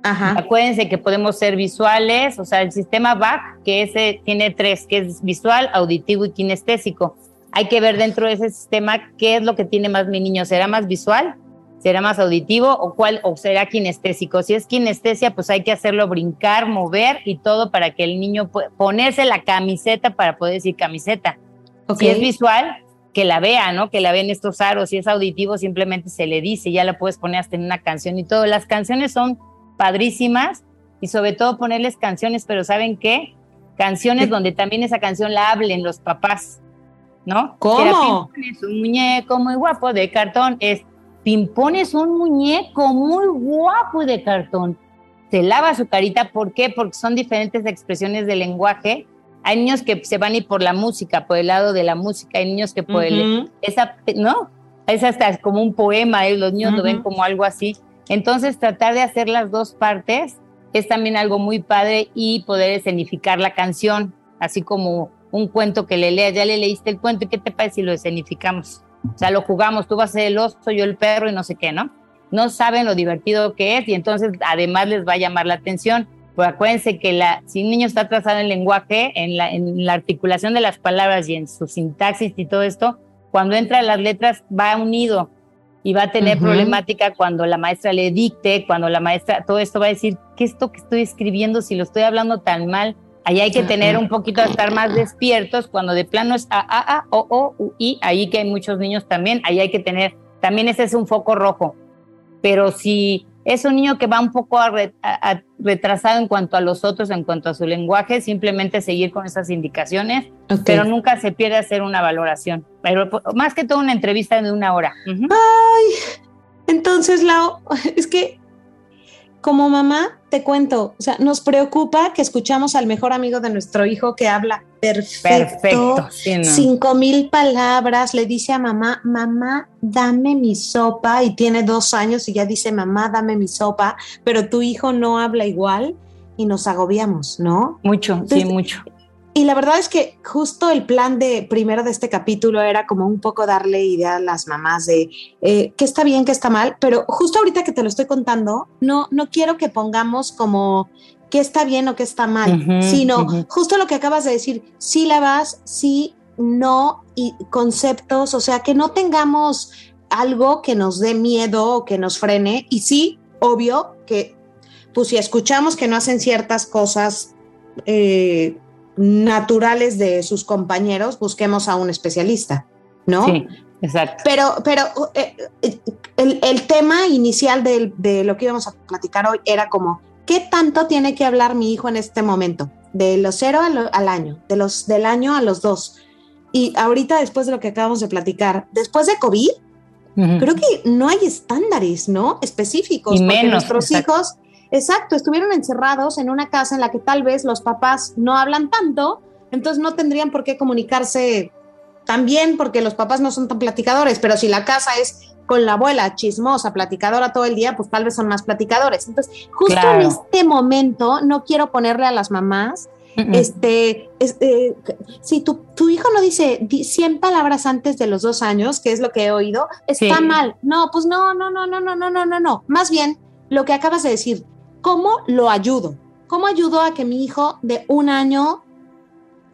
S4: Acuérdense que podemos ser visuales, o sea, el sistema BAC, que ese tiene tres, que es visual, auditivo y kinestésico. Hay que ver dentro de ese sistema qué es lo que tiene más mi niño. ¿Será más visual? ¿Será más auditivo o cuál o será kinestésico? Si es kinestesia, pues hay que hacerlo brincar, mover y todo para que el niño pueda ponerse la camiseta para poder decir camiseta. Si es visual, que la vea, ¿no? Que la vean estos aros. Si es auditivo, simplemente se le dice, ya la puedes poner hasta en una canción y todo. Las canciones son padrísimas y sobre todo ponerles canciones, pero ¿saben qué? Canciones donde también esa canción la hablen los papás, ¿no?
S3: ¿Cómo?
S4: Es un muñeco muy guapo de cartón. Es Pimpón es un muñeco muy guapo de cartón. Se lava su carita, ¿por qué? Porque son diferentes expresiones de lenguaje hay niños que se van y por la música, por el lado de la música, hay niños que por el, esa, ¿no? Es hasta como un poema, ¿eh? los niños lo ven como algo así. Entonces, tratar de hacer las dos partes es también algo muy padre y poder escenificar la canción, así como un cuento que le leas, ya le leíste el cuento, ¿y qué te parece si lo escenificamos? O sea, lo jugamos, tú vas a ser el oso, yo el perro y no sé qué, ¿no? No saben lo divertido que es y entonces además les va a llamar la atención pues acuérdense que la, si un niño está atrasado en el lenguaje, en la, en la articulación de las palabras y en su sintaxis y todo esto, cuando entra las letras va unido y va a tener problemática cuando la maestra le dicte, cuando la maestra, todo esto va a decir, ¿qué es esto que estoy escribiendo si lo estoy hablando tan mal? Ahí hay que tener un poquito de estar más despiertos cuando de plano es a, a, a, o, o, u, i, ahí que hay muchos niños también, ahí hay que tener, también ese es un foco rojo. Pero si es un niño que va un poco retrasado en cuanto a los otros, en cuanto a su lenguaje, simplemente seguir con esas indicaciones, pero nunca se pierde hacer una valoración. Pero más que todo una entrevista de una hora.
S3: Ay, entonces, Lau, [laughs] es que como mamá, te cuento, o sea, nos preocupa que escuchamos al mejor amigo de nuestro hijo que habla perfecto, cinco mil palabras, le dice a mamá, mamá, dame mi sopa, y tiene dos años y ya dice, mamá, dame mi sopa, pero tu hijo no habla igual y nos agobiamos, ¿no?
S4: Mucho, sí, mucho.
S3: Y la verdad es que justo el plan de primero de este capítulo era como un poco darle idea a las mamás de eh, qué está bien, qué está mal, pero justo ahorita que te lo estoy contando, no, no quiero que pongamos como qué está bien o qué está mal, sino justo lo que acabas de decir, sílabas, sí, no y conceptos, o sea, que no tengamos algo que nos dé miedo o que nos frene y sí, obvio que pues si escuchamos que no hacen ciertas cosas, eh, naturales de sus compañeros, busquemos a un especialista, ¿no?
S4: Sí, exacto.
S3: Pero, pero eh, el, tema inicial de, lo que íbamos a platicar hoy era como, ¿qué tanto tiene que hablar mi hijo en este momento? De los cero al, año, de los, del año a los dos. Y ahorita, después de lo que acabamos de platicar, después de COVID, creo que no hay estándares, ¿no? Específicos.
S4: Y menos,
S3: nuestros hijos Exacto, estuvieron encerrados en una casa en la que tal vez los papás no hablan tanto, entonces no tendrían por qué comunicarse tan bien porque los papás no son tan platicadores, pero si la casa es con la abuela chismosa, platicadora todo el día, pues tal vez son más platicadores. Entonces, justo en este momento, no quiero ponerle a las mamás, este, este, si tu, tu, hijo no dice 100 palabras antes de los dos años, que es lo que he oído, está mal. No, pues no, no, no, no, no, no, no, no, no. Más bien, lo que acabas de decir, ¿Cómo lo ayudo? ¿Cómo ayudo a que mi hijo de un año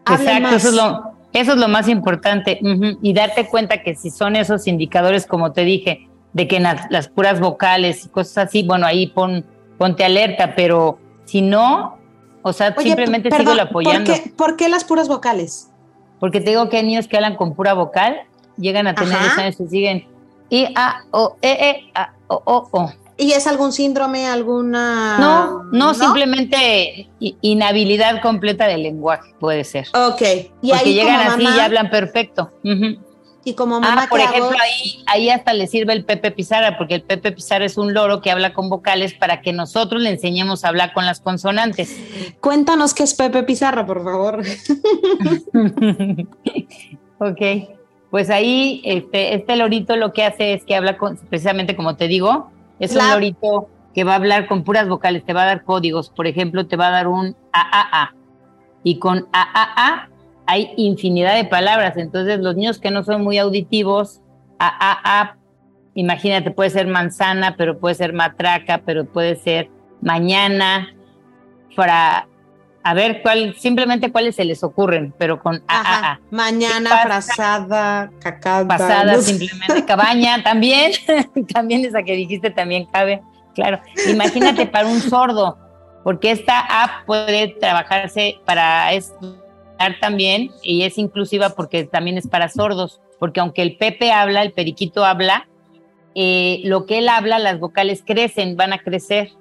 S3: hable Exacto, más?
S4: Eso es lo, eso es lo más importante. Y darte cuenta que si son esos indicadores, como te dije, de que las, puras vocales y cosas así, bueno, ahí pon, ponte alerta, pero si no, o sea, simplemente sigo apoyando.
S3: ¿por qué, ¿por qué, las puras vocales?
S4: Porque te digo que hay niños que hablan con pura vocal, llegan a tener dos años y siguen I, A, O, E, E, A, O, O, O.
S3: ¿Y es algún síndrome, alguna...?
S4: No, no, simplemente inhabilidad completa del lenguaje, puede ser.
S3: Ok.
S4: Y Porque llegan así y hablan perfecto.
S3: Y como mamá,
S4: ah, por ejemplo, ahí, ahí hasta le sirve el Pepe Pizarra, porque el Pepe Pizarra es un loro que habla con vocales para que nosotros le enseñemos a hablar con las consonantes.
S3: Cuéntanos qué es Pepe Pizarra, por favor. [laughs]
S4: ok. Pues ahí este, este lorito lo que hace es que habla con, precisamente como te digo, es un lorito que va a hablar con puras vocales, te va a dar códigos. Por ejemplo, te va a dar un AAA. Y con AAA hay infinidad de palabras. Entonces, los niños que no son muy auditivos, AAA, imagínate, puede ser manzana, pero puede ser matraca, pero puede ser mañana, para a ver cuál, simplemente cuáles se les ocurren, pero con AAA.
S3: Mañana, frazada, cacada.
S4: Pasada, simplemente, [laughs] cabaña, también, [laughs] también esa que dijiste también cabe, claro. Imagínate [laughs] para un sordo, porque esta app puede trabajarse para también y es inclusiva porque también es para sordos, porque aunque el Pepe habla, el periquito habla, eh, lo que él habla, las vocales crecen, van a crecer.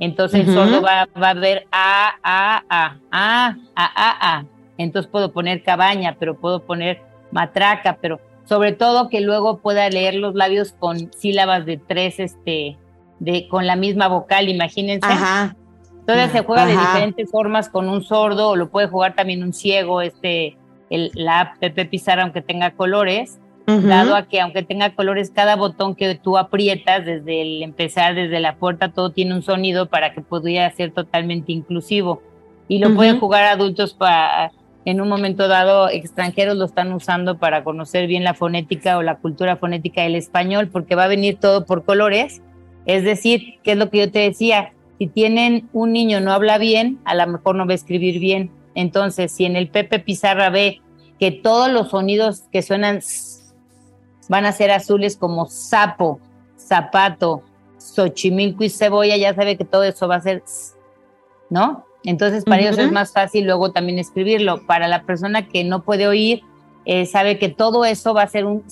S4: Entonces el sordo va, a ver A, A, A, A, A, A, A. Entonces puedo poner cabaña, pero puedo poner matraca, pero sobre todo que luego pueda leer los labios con sílabas de tres, este, de, con la misma vocal, imagínense. Ajá. Entonces se juega de diferentes formas con un sordo, o lo puede jugar también un ciego, este, el, la app Pepe Pizarra, aunque tenga colores, dado a que aunque tenga colores, cada botón que tú aprietas desde el empezar, desde la puerta, todo tiene un sonido para que pudiera ser totalmente inclusivo. Y lo pueden jugar adultos para, en un momento dado, extranjeros lo están usando para conocer bien la fonética o la cultura fonética del español, porque va a venir todo por colores. Es decir, ¿qué es lo que yo te decía? Si tienen un niño no habla bien, a lo mejor no va a escribir bien. Entonces, si en el Pepe Pizarra ve que todos los sonidos que suenan van a ser azules como sapo, zapato, xochimilco y cebolla, ya sabe que todo eso va a ser, ¿no? Entonces, para ellos es más fácil luego también escribirlo. Para la persona que no puede oír, eh, sabe que todo eso va a ser un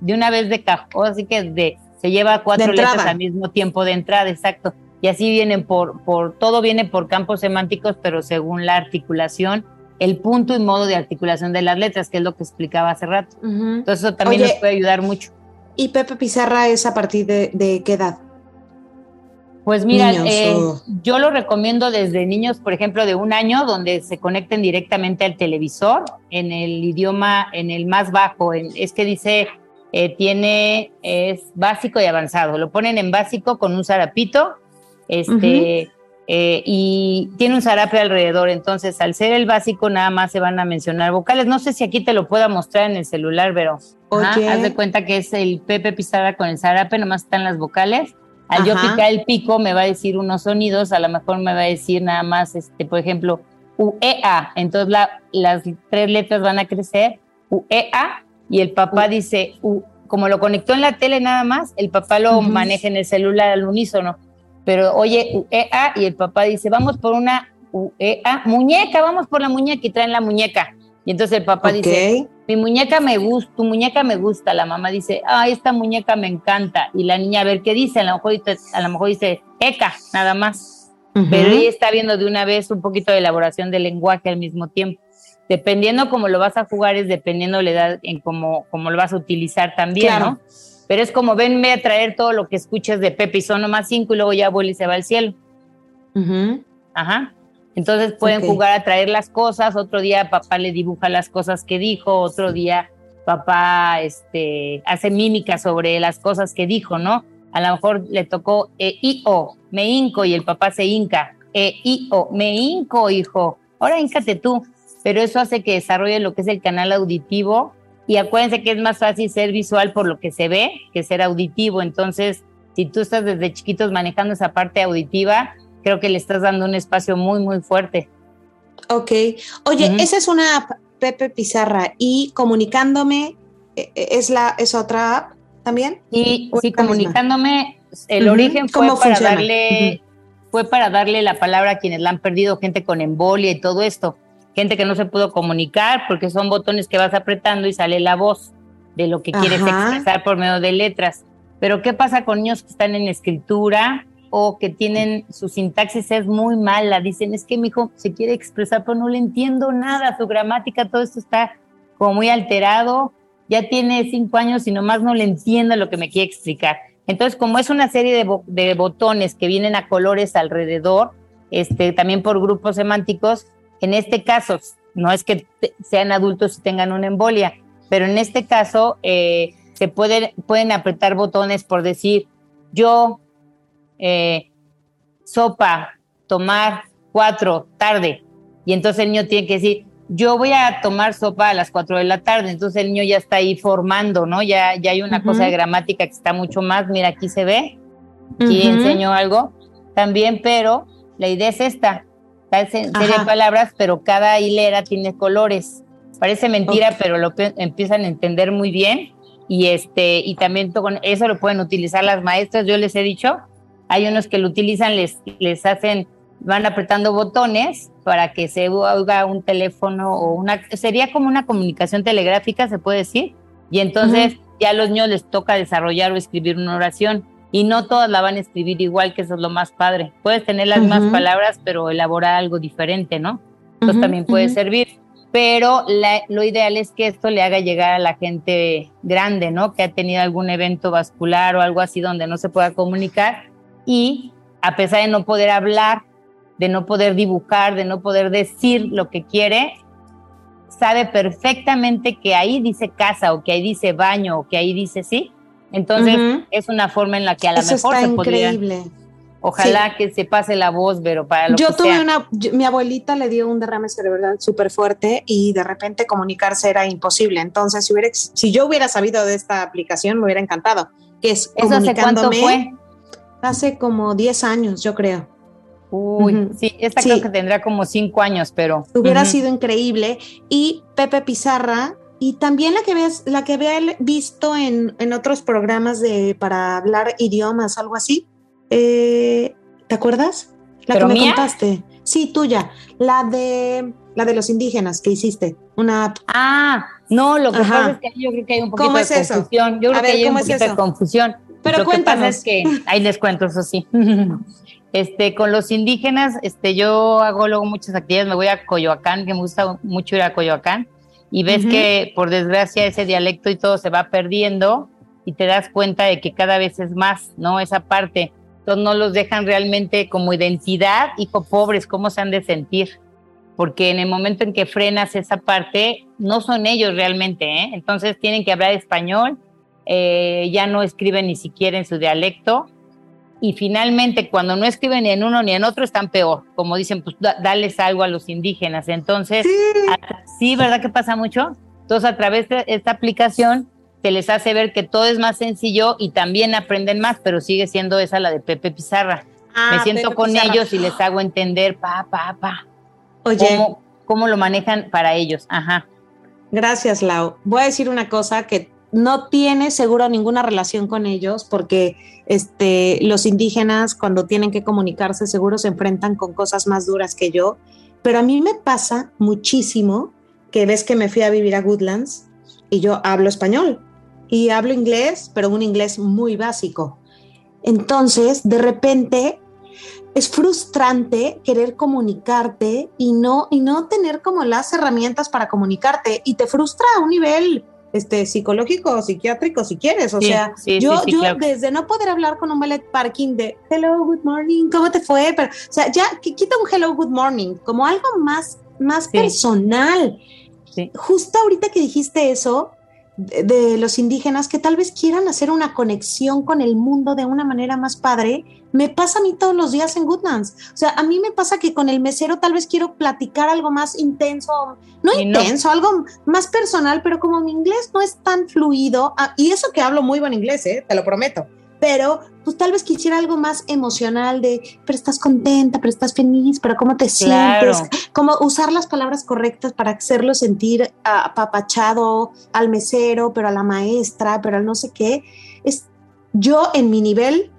S4: de una vez de cajón, así que de, se lleva cuatro letras al mismo tiempo de entrada, exacto y así vienen por, por, todo viene por campos semánticos, pero según la articulación, el punto y modo de articulación de las letras, que es lo que explicaba hace rato. Entonces eso también nos puede ayudar mucho.
S3: ¿Y Pepe Pizarra es a partir de, qué edad?
S4: Pues mira, eh, yo lo recomiendo desde niños, por ejemplo, de un año, donde se conecten directamente al televisor en el idioma, en el más bajo. En, es que dice, eh, tiene, es básico y avanzado. Lo ponen en básico con un zarapito este, eh, y tiene un zarape alrededor, entonces al ser el básico nada más se van a mencionar vocales. No sé si aquí te lo pueda mostrar en el celular, pero haz de cuenta que es el Pepe Pizarra con el zarape, nomás están las vocales. Al yo picar el pico me va a decir unos sonidos, a lo mejor me va a decir nada más, este, por ejemplo, UEA. Entonces las tres letras van a crecer, UEA, y el papá dice, como lo conectó en la tele nada más, el papá lo maneja en el celular al unísono pero oye, UEA, y el papá dice, vamos por una UEA, muñeca, vamos por la muñeca y traen la muñeca. Y entonces el papá dice, mi muñeca me gusta, tu muñeca me gusta. La mamá dice, ah, esta muñeca me encanta. Y la niña, a ver qué dice, a lo mejor, a lo mejor dice, ECA, nada más. Pero ella está viendo de una vez un poquito de elaboración del lenguaje al mismo tiempo. Dependiendo cómo lo vas a jugar, es dependiendo la edad en cómo, cómo lo vas a utilizar también, ¿no? Pero es como venme a traer todo lo que escuchas de Pepe y son nomás cinco y luego ya vuelve y se va al cielo. Ajá. Entonces pueden jugar a traer las cosas, otro día papá le dibuja las cosas que dijo, otro día papá este, hace mímica sobre las cosas que dijo, ¿no? A lo mejor le tocó e, I, O, me hinco y el papá se hinca. E, I, O, me hinco, hijo. Ahora híncate tú. Pero eso hace que desarrolle lo que es el canal auditivo y acuérdense que es más fácil ser visual por lo que se ve que ser auditivo. Entonces, si tú estás desde chiquitos manejando esa parte auditiva, creo que le estás dando un espacio muy, muy fuerte.
S3: Ok. Oye, esa es una app, Pepe Pizarra, y comunicándome, e, e, ¿es, la, es otra app también?
S4: Y sí, comunicándome, el origen fue para darle... Fue para darle la palabra a quienes la han perdido, gente con embolia y todo esto gente que no se pudo comunicar porque son botones que vas apretando y sale la voz de lo que quieres expresar por medio de letras. Pero ¿qué pasa con niños que están en escritura o que tienen su sintaxis es muy mala? Dicen, es que mi hijo se quiere expresar, pero no le entiendo nada, su gramática, todo esto está como muy alterado, ya tiene cinco años y nomás no le entiendo lo que me quiere explicar. Entonces, como es una serie de, de botones que vienen a colores alrededor, este, también por grupos semánticos, en este caso, no es que sean adultos y tengan una embolia, pero en este caso eh, se pueden, pueden apretar botones por decir yo, eh, sopa, tomar, cuatro, tarde. Y entonces el niño tiene que decir, yo voy a tomar sopa a las cuatro de la tarde. Entonces el niño ya está ahí formando, ¿no? Ya, ya hay una cosa de gramática que está mucho más. Mira, aquí se ve. Aquí enseño algo también, pero la idea es esta serie de palabras, pero cada hilera tiene colores. Parece mentira, pero lo empiezan a entender muy bien. Y este, y también con eso lo pueden utilizar las maestras. Yo les he dicho, hay unos que lo utilizan, les, les hacen van apretando botones para que se oiga un teléfono o una, sería como una comunicación telegráfica, se puede decir, y entonces ya a los niños les toca desarrollar o escribir una oración y no todas la van a escribir igual, que eso es lo más padre. Puedes tener las mismas palabras, pero elaborar algo diferente, ¿no? Entonces también puede servir. Pero lo ideal es que esto le haga llegar a la gente grande, ¿no? Que ha tenido algún evento vascular o algo así donde no se pueda comunicar y a pesar de no poder hablar, de no poder dibujar, de no poder decir lo que quiere, sabe perfectamente que ahí dice casa o que ahí dice baño o que ahí dice sí. Entonces es una forma en la que a lo mejor se increíble. Ojalá que se pase la voz, pero para lo
S3: yo
S4: que
S3: tuve una, mi abuelita le dio un derrame cerebral súper fuerte y de repente comunicarse era imposible. Entonces, si, hubiera, si yo hubiera sabido de esta aplicación, me hubiera encantado. Que es
S4: ¿Eso hace cuánto fue?
S3: Hace como 10 años, yo creo.
S4: Uy, sí, esta creo que tendrá como 5 años, pero.
S3: Hubiera sido increíble. Y Pepe Pizarra, y también la que ves, la que había visto en, en, otros programas de para hablar idiomas, algo así. Eh, ¿Te acuerdas? La que me contaste. Sí, tuya. La de la de los indígenas que hiciste. Una
S4: Ah, no, lo que pasa es que yo creo que hay un poquito de confusión. Yo creo que hay un poquito de confusión.
S3: Pero
S4: lo
S3: que pasa
S4: es que ahí les cuento eso sí. [laughs] Este, con los indígenas, este, yo hago luego muchas actividades, me voy a Coyoacán, que me gusta mucho ir a Coyoacán, y ves que por desgracia ese dialecto y todo se va perdiendo y te das cuenta de que cada vez es más, ¿no? Esa parte. Entonces no los dejan realmente como identidad, hijo pobres, ¿cómo se han de sentir? Porque en el momento en que frenas esa parte, no son ellos realmente, ¿eh? Entonces tienen que hablar español, eh, ya no escriben ni siquiera en su dialecto, y finalmente cuando no escriben ni en uno ni en otro están peor, como dicen, pues dales algo a los indígenas. Entonces, sí. ¿verdad que pasa mucho? Entonces, a través de esta aplicación se les hace ver que todo es más sencillo y también aprenden más, pero sigue siendo esa la de Pepe Pizarra. Me ah, siento con ellos y les hago entender, pa, pa, pa. Oye. Cómo, cómo lo manejan para ellos. Ajá.
S3: Gracias, Lau. Voy a decir una cosa que no tiene seguro ninguna relación con ellos porque este, los indígenas cuando tienen que comunicarse seguro se enfrentan con cosas más duras que yo, pero a mí me pasa muchísimo que ves que me fui a vivir a Woodlands y yo hablo español y hablo inglés, pero un inglés muy básico. Entonces, de repente es frustrante querer comunicarte y no y no tener como las herramientas para comunicarte y te frustra a un nivel este, psicológico o psiquiátrico si quieres. O sea, yo, yo desde no poder hablar con un ballet parking de hello, good morning, ¿cómo te fue? Pero, o sea, ya quita un hello, good morning, como algo más, más personal. Justo ahorita que dijiste eso, de, los indígenas que tal vez quieran hacer una conexión con el mundo de una manera más padre, me pasa a mí todos los días en Goodlands. O sea, a mí me pasa que con el mesero tal vez quiero platicar algo más intenso, no intenso, algo más personal, pero como mi inglés no es tan fluido, ah, y eso que hablo muy buen inglés, ¿eh? te lo prometo, pero pues tal vez quisiera algo más emocional de, pero estás contenta, pero estás feliz, pero cómo te sientes, cómo usar las palabras correctas para hacerlo sentir apapachado al mesero, pero a la maestra, pero al no sé qué. Es, yo en mi nivel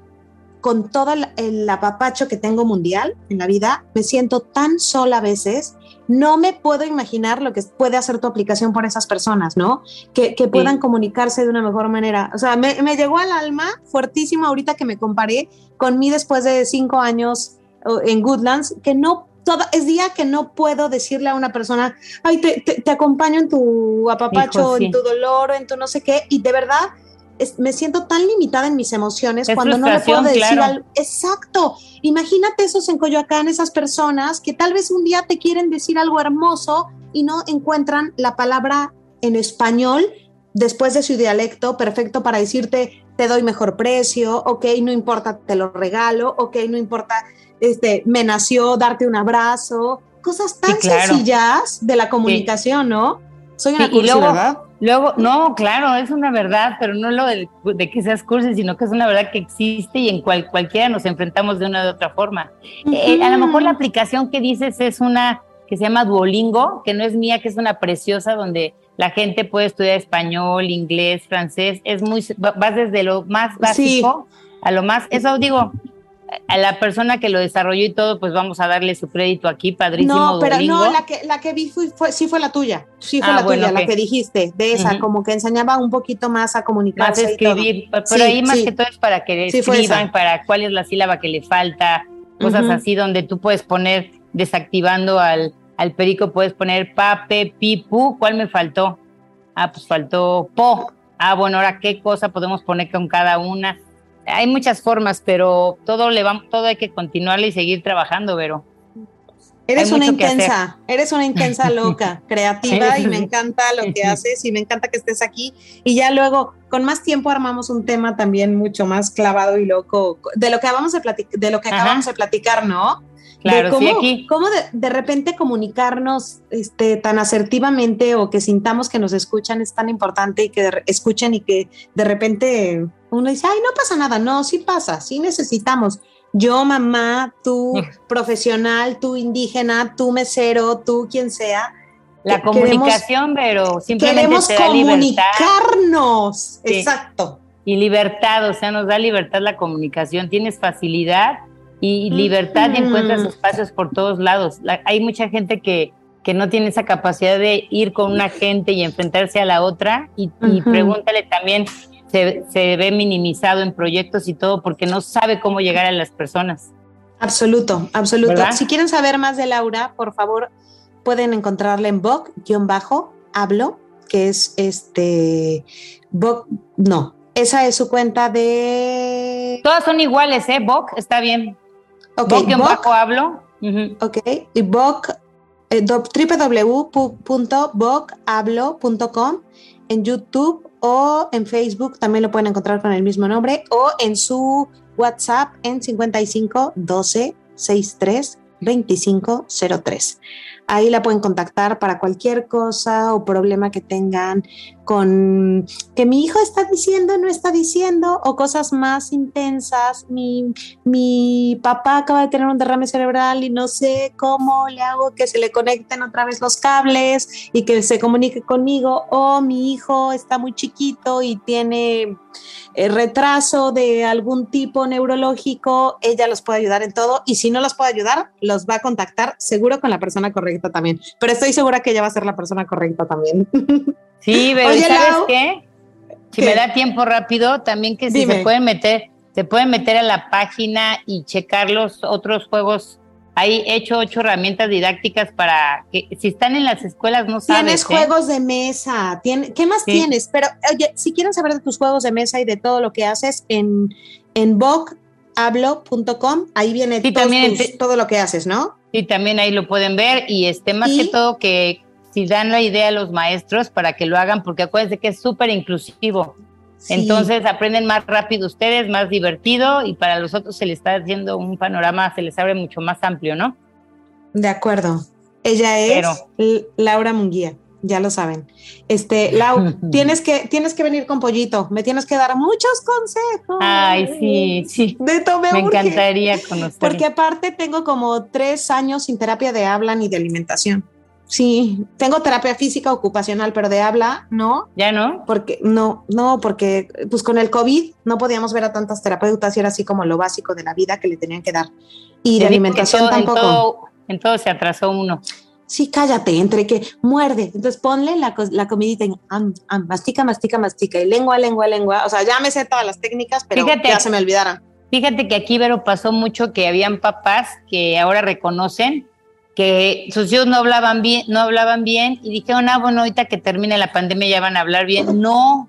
S3: con todo el, apapacho que tengo mundial en la vida, me siento tan sola a veces, no me puedo imaginar lo que puede hacer tu aplicación por esas personas, ¿no? Que, puedan comunicarse de una mejor manera. O sea, me, llegó al alma fuertísimo ahorita que me comparé con mí después de cinco años en Goodlands, que no todo, es día que no puedo decirle a una persona, ay, te, acompaño en tu apapacho, en tu dolor, en tu no sé qué, y de verdad me siento tan limitada en mis emociones cuando no le puedo decir algo. Exacto. Imagínate esos en Coyoacán, esas personas que tal vez un día te quieren decir algo hermoso y no encuentran la palabra en español después de su dialecto perfecto para decirte te doy mejor precio, ok, no importa, te lo regalo, ok, no importa, este, me nació darte un abrazo, cosas tan sencillas de la comunicación, ¿no? Soy una ¿verdad?
S4: Luego, no, claro, es una verdad, pero no lo de, que seas cursi, sino que es una verdad que existe y en cual, cualquiera nos enfrentamos de una u otra forma. Eh, a lo mejor la aplicación que dices es una que se llama Duolingo, que no es mía, que es una preciosa donde la gente puede estudiar español, inglés, francés, es muy, vas desde lo más básico a lo más, eso digo, a la persona que lo desarrolló y todo, pues vamos a darle su crédito aquí, padrísimo.
S3: No, pero no, la que, la que vi fue, sí fue la tuya, sí fue ah, la tuya, la que dijiste, de esa, como que enseñaba un poquito más a comunicarse.
S4: Más escribir, pero ahí más que todo es para que escriban, para cuál es la sílaba que le falta, cosas así, donde tú puedes poner, desactivando al, al perico, puedes poner pape, pipu, ¿cuál me faltó? Ah, pues faltó po. Ah, bueno, ahora qué cosa podemos poner con cada una hay muchas formas, pero todo le vamos, todo hay que continuarle y seguir trabajando, Vero.
S3: Eres una intensa, eres una intensa [laughs] loca, creativa y me encanta lo que [laughs] haces y me encanta que estés aquí. Y ya luego, con más tiempo, armamos un tema también mucho más clavado y loco de lo que acabamos de, de, lo que acabamos de platicar, ¿no?
S4: Claro,
S3: cómo,
S4: sí, aquí.
S3: cómo de, repente comunicarnos este, tan asertivamente o que sintamos que nos escuchan es tan importante y que escuchen y que de repente uno dice, ay, no pasa nada. No, sí pasa, sí necesitamos. Yo, mamá, tú profesional, tú indígena, tú mesero, tú quien sea.
S4: La comunicación, pero simplemente
S3: queremos comunicarnos. Exacto.
S4: Y libertad, o sea, nos da libertad la comunicación. Tienes facilidad y libertad y encuentras espacios por todos lados. hay mucha gente que, que no tiene esa capacidad de ir con una gente y enfrentarse a la otra y, pregúntale también, se, se, ve minimizado en proyectos y todo porque no sabe cómo llegar a las personas.
S3: Absoluto, absoluto. Si quieren saber más de Laura, por favor, pueden encontrarla en Vogue-hablo, que es este, Vogue, no, esa es su cuenta de...
S4: Todas son iguales, ¿eh? Vogue, está bien.
S3: Ok, bajo hablo. Ok, y Vogue, eh, www.vochablo.com en YouTube o en Facebook también lo pueden encontrar con el mismo nombre o en su WhatsApp en 55 12 63 2503. Ahí la pueden contactar para cualquier cosa o problema que tengan con que mi hijo está diciendo, no está diciendo, o cosas más intensas. Mi, mi papá acaba de tener un derrame cerebral y no sé cómo le hago que se le conecten otra vez los cables y que se comunique conmigo. O mi hijo está muy chiquito y tiene eh, retraso de algún tipo neurológico, ella los puede ayudar en todo y si no los puede ayudar, los va a contactar seguro con la persona correcta también. Pero estoy segura que ella va a ser la persona correcta también. [laughs]
S4: Sí, pero ¿sabes qué? Si me da tiempo rápido, también que si se pueden meter, se pueden meter a la página y checar los otros juegos he hecho ocho herramientas didácticas para que si están en las escuelas no
S3: sabes. Tienes ¿eh? juegos de mesa, ¿qué más tienes? Pero oye, si quieren saber de tus juegos de mesa y de todo lo que haces en, en vochablo.com, ahí viene todo lo que haces, ¿no?
S4: Sí, también ahí lo pueden ver y este más que todo que si dan la idea a los maestros para que lo hagan, porque acuérdense que es súper inclusivo. Entonces aprenden más rápido ustedes, más divertido y para los otros se les está haciendo un panorama, se les abre mucho más amplio, ¿no?
S3: De acuerro. Ella es Laura Munguía, ya lo saben. Este, Lau, [laughs] tienes que, tienes que venir con Pollito, me tienes que dar muchos consejos.
S4: Ay, sí, sí.
S3: De todo me,
S4: me encantaría conocer.
S3: Porque aparte tengo como tres años sin terapia de habla ni de alimentación. Sí, tengo terapia física ocupacional, pero de habla, ¿no?
S4: ¿Ya no?
S3: Porque no, no, porque pues con el COVID no podíamos ver a tantas terapeutas y era así como lo básico de la vida que le tenían que dar. Y de alimentación tampoco.
S4: En todo, se atrasó uno.
S3: Sí, cállate, entre que muerde. Entonces ponle la, la comidita y mastica, mastica, mastica, y lengua, lengua, lengua. O sea, ya me sé todas las técnicas, pero ya se me olvidaron.
S4: Fíjate que aquí, Vero, pasó mucho que habían papás que ahora reconocen que sus hijos no hablaban bien, no hablaban bien y dijeron, ah, bueno, ahorita que termine la pandemia ya van a hablar bien. No,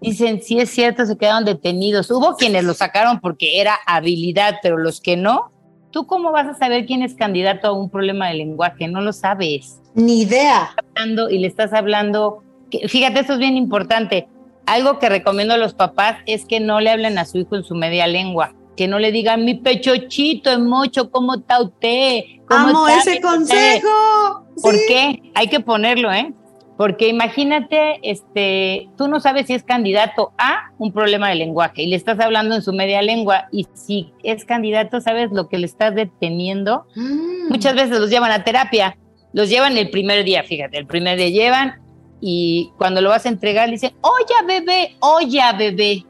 S4: dicen, sí es cierto, se quedaron detenidos. Hubo quienes lo sacaron porque era habilidad, pero los que no, ¿tú cómo vas a saber quién es candidato a un problema de lenguaje? No lo sabes.
S3: Ni idea.
S4: Y le estás hablando, fíjate, esto es bien importante. Algo que recomiendo a los papás es que no le hablen a su hijo en su media lengua que no le digan mi pechochito es mucho, ¿cómo está usted?
S3: Amo ese consejo.
S4: ¿Por qué? Hay que ponerlo, ¿eh? Porque imagínate, este, tú no sabes si es candidato a un problema de lenguaje y le estás hablando en su media lengua y si es candidato, sabes lo que le estás deteniendo. Mm. Muchas veces los llevan a terapia, los llevan el primer día, fíjate, el primer día llevan y cuando lo vas a entregar le dicen, oye bebé, oye bebé,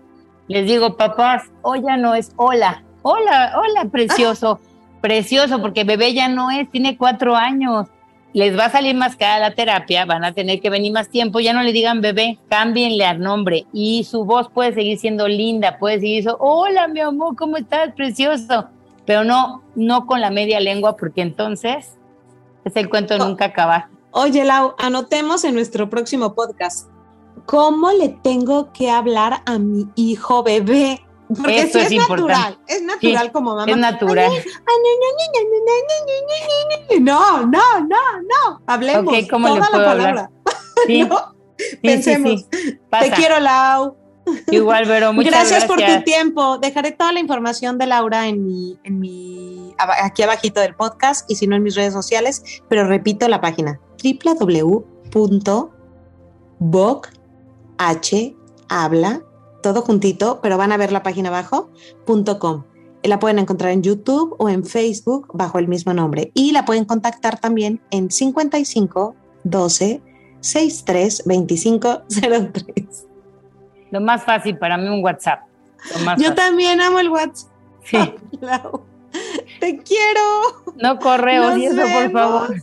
S4: les digo, papás, olla no es hola, hola, hola, precioso, precioso, porque bebé ya no es, tiene cuatro años. Les va a salir más cara la terapia, van a tener que venir más tiempo, ya no le digan bebé, cámbienle al nombre y su voz puede seguir siendo linda, puede seguir eso, hola mi amor, ¿cómo estás? Precioso, pero no, no con la media lengua, porque entonces es el cuento de nunca acabar.
S3: Oye, Lau, anotemos en nuestro próximo podcast. ¿Cómo le tengo que hablar a mi hijo bebé? Porque
S4: Eso
S3: sí
S4: es
S3: es, natural, es natural
S4: Sí,
S3: como mamá.
S4: Es natural.
S3: No, no, no, no. Hablemos
S4: ¿cómo le
S3: toda la
S4: puedo hablar?
S3: palabra.
S4: Sí,
S3: No, Pensemos. Te quiero, Lau.
S4: Igual, Vero, muchas
S3: gracias,
S4: gracias.
S3: por tu tiempo. Dejaré toda la información de Laura en mi, en mi, aquí abajito del podcast y si no en mis redes sociales, pero repito la página www.vochabla, todo juntito, pero van a ver la página abajo, punto .com. La pueden encontrar en YouTube o en Facebook bajo el mismo nombre y la pueden contactar también en 55 12 63 25 03.
S4: Lo más fácil para mí un WhatsApp.
S3: Yo
S4: fácil.
S3: también amo el WhatsApp.
S4: Sí.
S3: Te quiero.
S4: No correos
S3: Nos
S4: y eso, por favor.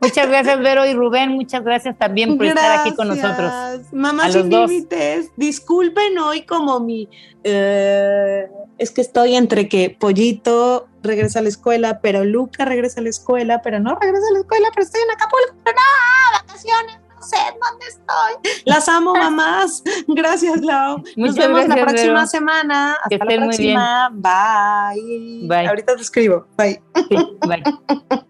S4: Muchas gracias, Vero y Rubén. Muchas gracias también por estar aquí con nosotros.
S3: Mamá sin límites. Disculpen hoy como mi eh, es que estoy entre que Pollito regresa a la escuela, pero Luca regresa a la escuela, pero no regresa a la escuela, pero estoy en Acapulco, pero no, vacaciones, no sé dónde estoy. Las amo, [laughs] mamás. Gracias, Lau. Nos vemos la próxima
S4: Vero.
S3: semana. Hasta la próxima. Bye.
S4: Bye.
S3: Ahorita te escribo. Bye.
S4: Sí, bye. [laughs]